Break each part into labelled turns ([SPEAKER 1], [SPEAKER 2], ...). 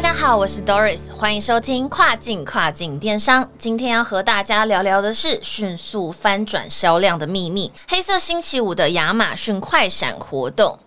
[SPEAKER 1] 大家好，我是 Doris，欢迎收听跨境跨境电商。今天要和大家聊聊的是迅速翻转销量的秘密——黑色星期五的亚马逊快闪活动。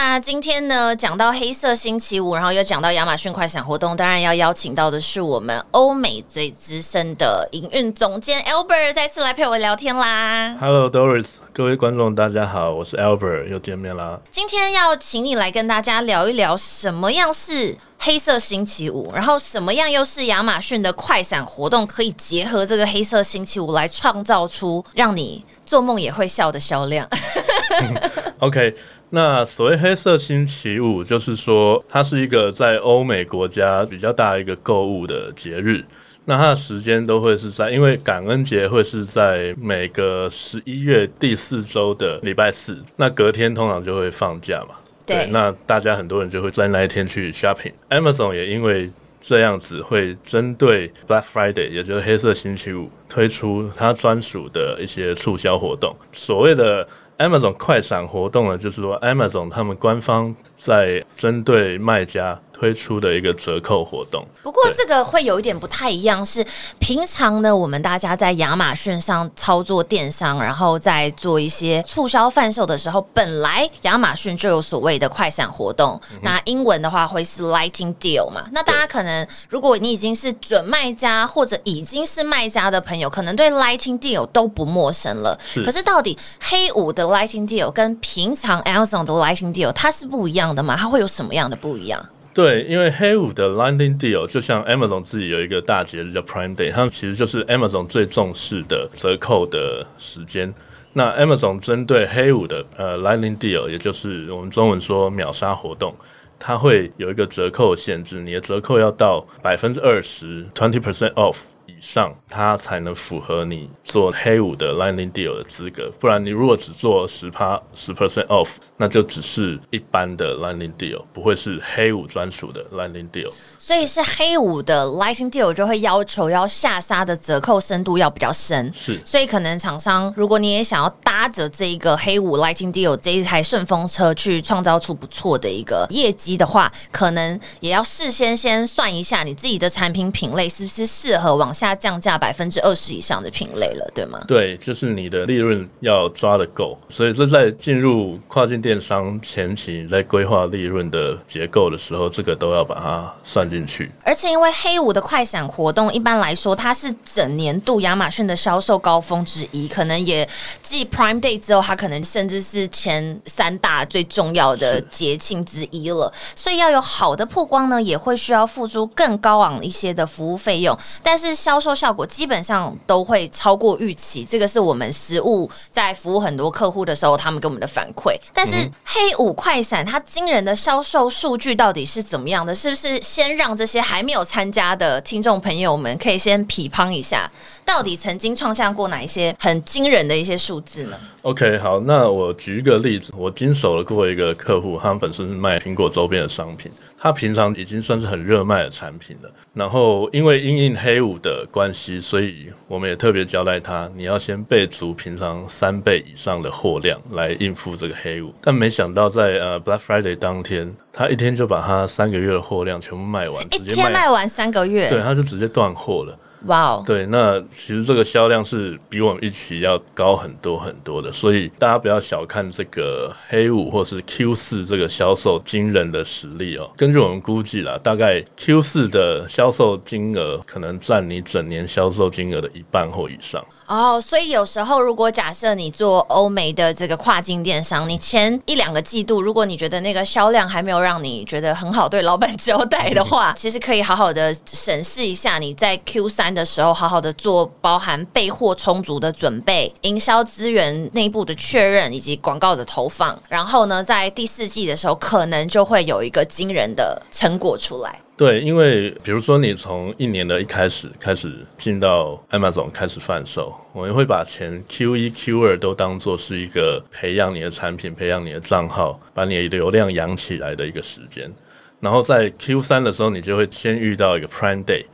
[SPEAKER 1] 那今天呢，讲到黑色星期五，然后又讲到亚马逊快闪活动，当然要邀请到的是我们欧美最资深的营运总监 Albert 再次来陪我聊天啦。
[SPEAKER 2] Hello Doris，各位观众大家好，我是 Albert，又见面啦。
[SPEAKER 1] 今天要请你来跟大家聊一聊什么样是黑色星期五，然后什么样又是亚马逊的快闪活动，可以结合这个黑色星期五来创造出让你做梦也会笑的销量。
[SPEAKER 2] OK，那所谓黑色星期五，就是说它是一个在欧美国家比较大一个购物的节日。那它的时间都会是在，因为感恩节会是在每个十一月第四周的礼拜四，那隔天通常就会放假嘛。
[SPEAKER 1] 对
[SPEAKER 2] 那大家很多人就会在那一天去 shopping。Amazon 也因为这样子会针对 Black Friday，也就是黑色星期五，推出它专属的一些促销活动。所谓的 Amazon 快闪活动呢，就是说 Amazon 他们官方在针对卖家推出的一个折扣活动。
[SPEAKER 1] 不过这个会有一点不太一样，是平常呢，我们大家在亚马逊上操作电商，然后在做一些促销贩售的时候，本来亚马逊就有所谓的快闪活动，那英文的话会是 Lighting Deal 嘛。那大家可能如果你已经是准卖家或者已经是卖家的朋友，可能对 Lighting Deal 都不陌生了。
[SPEAKER 2] 是
[SPEAKER 1] 可是到底黑五的 Lighting Deal 跟平常 Amazon 的 Lighting Deal 它是不一样的吗？它会有什么样的不一样？
[SPEAKER 2] 对，因为黑五的 Lightning Deal 就像 Amazon 自己有一个大节日叫 Prime Day，它其实就是 Amazon 最重视的折扣的时间。那 Amazon 针对黑五的呃 Lightning Deal，也就是我们中文说秒杀活动，它会有一个折扣限制，你的折扣要到百分之二十 （twenty percent off） 以上，它才能符合你做黑五的 Lightning Deal 的资格。不然你如果只做十趴十 percent off，那就只是一般的 Lightning Deal，不会是黑五专属的 Lightning Deal。
[SPEAKER 1] 所以是黑五的 Lightning Deal 就会要求要下杀的折扣深度要比较深，
[SPEAKER 2] 是
[SPEAKER 1] 所以可能厂商如果你也想要搭着这一个黑五 Lightning Deal 这一台顺风车去创造出不错的一个业绩的话，可能也要事先先算一下你自己的产品品类是不是适合往下降价百分之二十以上的品类了，对吗？
[SPEAKER 2] 对，就是你的利润要抓的够，所以这在进入跨境电商前期，你在规划利润的结构的时候，这个都要把它算进去。
[SPEAKER 1] 而且因为黑五的快闪活动，一般来说它是整年度亚马逊的销售高峰之一，可能也继 Prime Day 之后，它可能甚至是前三大最重要的节庆之一了。所以要有好的曝光呢，也会需要付出更高昂一些的服务费用，但是销售效果基本上都会超过预期。这个是我们实物在服务很多客户的时候，他们给我们的反馈。但是黑五快闪它惊人的销售数据到底是怎么样的？是不是先让这些还没有参加的听众朋友们可以先匹乓一下，到底曾经创下过哪一些很惊人的一些数字呢
[SPEAKER 2] ？OK，好，那我举一个例子，我经手了过一个客户，他们本身是卖苹果周边的商品，他平常已经算是很热卖的产品了。然后因为因应黑五的关系，所以我们也特别交代他，你要先备足平常三倍以上的货量来应付这个黑五。但没想到在呃 Black Friday 当天，他一天就把他三个月的货量全部卖完，
[SPEAKER 1] 一
[SPEAKER 2] 直接
[SPEAKER 1] 天卖完三个月，
[SPEAKER 2] 对，他就直接断货了。
[SPEAKER 1] 哇哦！
[SPEAKER 2] 对，那其实这个销量是比我们预期要高很多很多的，所以大家不要小看这个黑五或是 Q 四这个销售惊人的实力哦。根据我们估计啦，大概 Q 四的销售金额可能占你整年销售金额的一半或以上。
[SPEAKER 1] 哦，所以有时候如果假设你做欧美的这个跨境电商，你前一两个季度，如果你觉得那个销量还没有让你觉得很好对老板交代的话，其实可以好好的审视一下你在 Q 三的时候，好好的做包含备货充足的准备、营销资源内部的确认以及广告的投放，然后呢，在第四季的时候，可能就会有一个惊人的成果出来。
[SPEAKER 2] 对，因为比如说你从一年的一开始开始进到 Amazon 开始贩售，我们会把前 Q 一、Q 二都当做是一个培养你的产品、培养你的账号、把你的流量养起来的一个时间。然后在 Q 三的时候，你就会先遇到一个 Prime Day。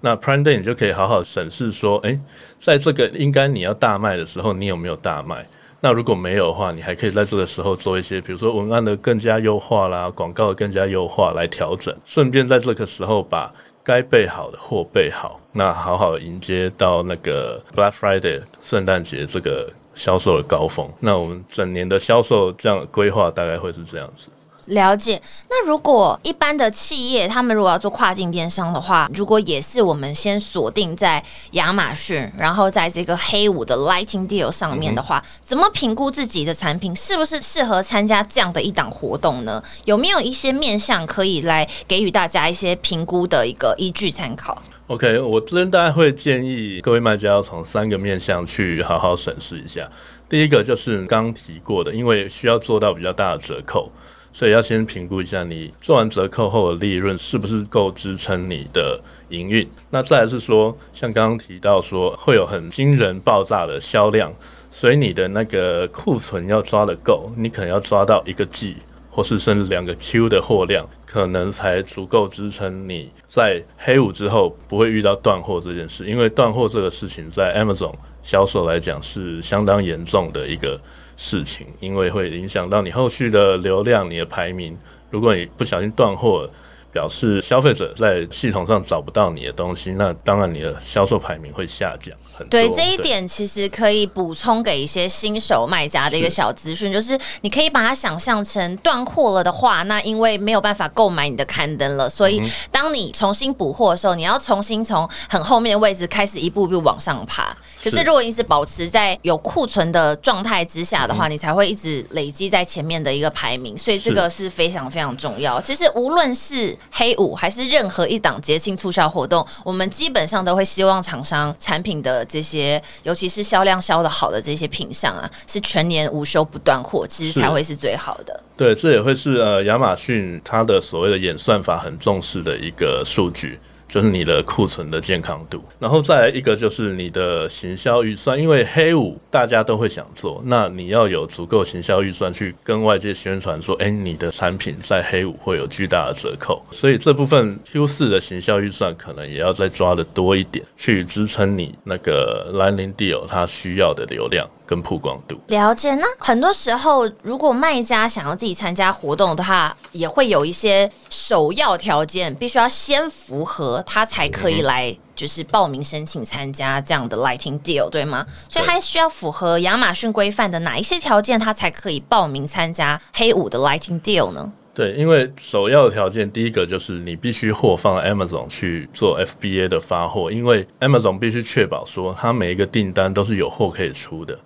[SPEAKER 2] 那 Prime Day 你就可以好好审视说，诶，在这个应该你要大卖的时候，你有没有大卖？那如果没有的话，你还可以在这个时候做一些，比如说文案的更加优化啦，广告的更加优化来调整，顺便在这个时候把该备好的货备好，那好好迎接到那个 Black Friday 圣诞节这个销售的高峰。那我们整年的销售这样规划大概会是这样子。
[SPEAKER 1] 了解。那如果一般的企业，他们如果要做跨境电商的话，如果也是我们先锁定在亚马逊，然后在这个黑五的 Lighting Deal 上面的话，怎么评估自己的产品是不是适合参加这样的一档活动呢？有没有一些面向可以来给予大家一些评估的一个依据参考
[SPEAKER 2] ？OK，我这边大概会建议各位卖家要从三个面向去好好审视一下。第一个就是刚提过的，因为需要做到比较大的折扣。所以要先评估一下你做完折扣后的利润是不是够支撑你的营运。那再来是说，像刚刚提到说会有很惊人爆炸的销量，所以你的那个库存要抓的够，你可能要抓到一个季或是甚至两个 Q 的货量，可能才足够支撑你在黑五之后不会遇到断货这件事。因为断货这个事情在 Amazon 销售来讲是相当严重的一个。事情，因为会影响到你后续的流量、你的排名。如果你不小心断货，表示消费者在系统上找不到你的东西，那当然你的销售排名会下降很多。
[SPEAKER 1] 对这一点，其实可以补充给一些新手卖家的一个小资讯，就是你可以把它想象成断货了的话，那因为没有办法购买你的刊登了，所以当你重新补货的时候，你要重新从很后面的位置开始一步一步往上爬。可是如果一直保持在有库存的状态之下的话，你才会一直累积在前面的一个排名，所以这个是非常非常重要。其实无论是黑五还是任何一档节庆促销活动，我们基本上都会希望厂商产品的这些，尤其是销量销的好的这些品相啊，是全年无休不断货，其实才会是最好的。
[SPEAKER 2] 对，这也会是呃亚马逊它的所谓的演算法很重视的一个数据。就是你的库存的健康度，然后再来一个就是你的行销预算，因为黑五大家都会想做，那你要有足够行销预算去跟外界宣传说，哎，你的产品在黑五会有巨大的折扣，所以这部分 Q 四的行销预算可能也要再抓的多一点，去支撑你那个 Lining Deal 它需要的流量。跟曝光度
[SPEAKER 1] 了解，那很多时候，如果卖家想要自己参加活动的话，也会有一些首要条件，必须要先符合，他才可以来，就是报名申请参加这样的 Lighting Deal，对吗？所以，他需要符合亚马逊规范的哪一些条件，他才可以报名参加黑五的 Lighting Deal 呢？
[SPEAKER 2] 对，因为首要的条件，第一个就是你必须货放 Amazon 去做 FBA 的发货，因为 Amazon 必须确保说，它每一个订单都是有货可以出的。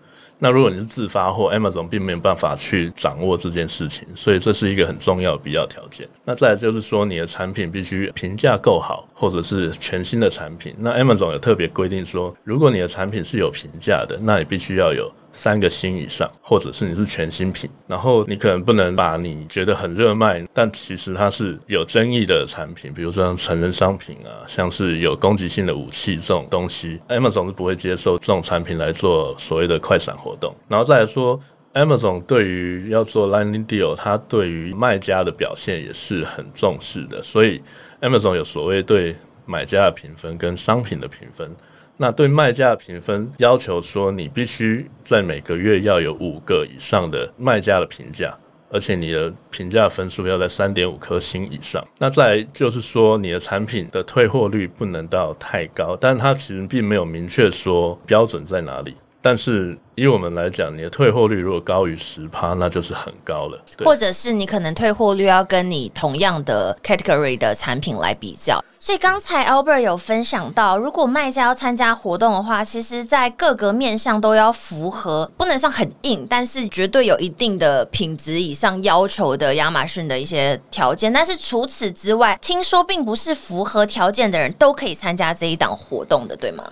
[SPEAKER 2] 那如果你是自发货，Amazon 并没有办法去掌握这件事情，所以这是一个很重要的必要条件。那再来就是说，你的产品必须评价够好，或者是全新的产品。那 Amazon 有特别规定说，如果你的产品是有评价的，那你必须要有。三个星以上，或者是你是全新品，然后你可能不能把你觉得很热卖，但其实它是有争议的产品，比如说成人商品啊，像是有攻击性的武器这种东西，Amazon 是不会接受这种产品来做所谓的快闪活动。然后再来说，Amazon 对于要做 lining deal，它对于卖家的表现也是很重视的，所以 Amazon 有所谓对买家的评分跟商品的评分。那对卖家的评分要求说，你必须在每个月要有五个以上的卖家的评价，而且你的评价分数要在三点五颗星以上。那再就是说，你的产品的退货率不能到太高，但它其实并没有明确说标准在哪里。但是以我们来讲，你的退货率如果高于十趴，那就是很高了。
[SPEAKER 1] 或者是你可能退货率要跟你同样的 category 的产品来比较。所以刚才 Albert 有分享到，如果卖家要参加活动的话，其实在各个面向都要符合，不能算很硬，但是绝对有一定的品质以上要求的亚马逊的一些条件。但是除此之外，听说并不是符合条件的人都可以参加这一档活动的，对吗？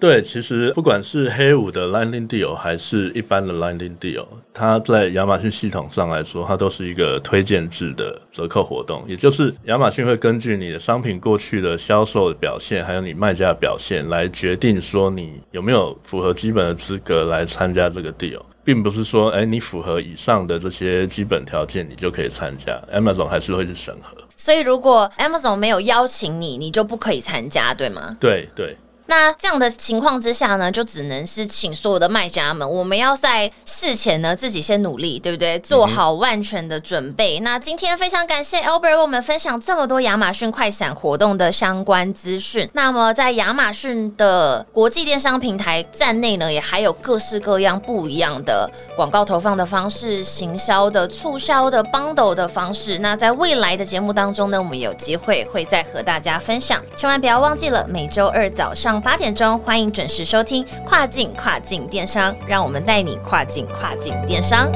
[SPEAKER 2] 对，其实不管是黑五的 Lightning Deal 还是一般的 Lightning Deal，它在亚马逊系统上来说，它都是一个推荐制的折扣活动，也就是亚马逊会根据你的商品过去的销售表现，还有你卖家的表现，来决定说你有没有符合基本的资格来参加这个 deal。并不是说，哎，你符合以上的这些基本条件，你就可以参加。Amazon 还是会去审核。
[SPEAKER 1] 所以，如果 Amazon 没有邀请你，你就不可以参加，对吗？
[SPEAKER 2] 对对。
[SPEAKER 1] 那这样的情况之下呢，就只能是请所有的卖家们，我们要在事前呢自己先努力，对不对？做好万全的准备。那今天非常感谢 Albert 为我们分享这么多亚马逊快闪活动的相关资讯。那么在亚马逊的国际电商平台站内呢，也还有各式各样不一样的广告投放的方式、行销的促销的 bundle 的方式。那在未来的节目当中呢，我们有机会会再和大家分享。千万不要忘记了每周二早上八点钟，欢迎准时收听《跨境跨境电商》，让我们带你跨境跨境电商。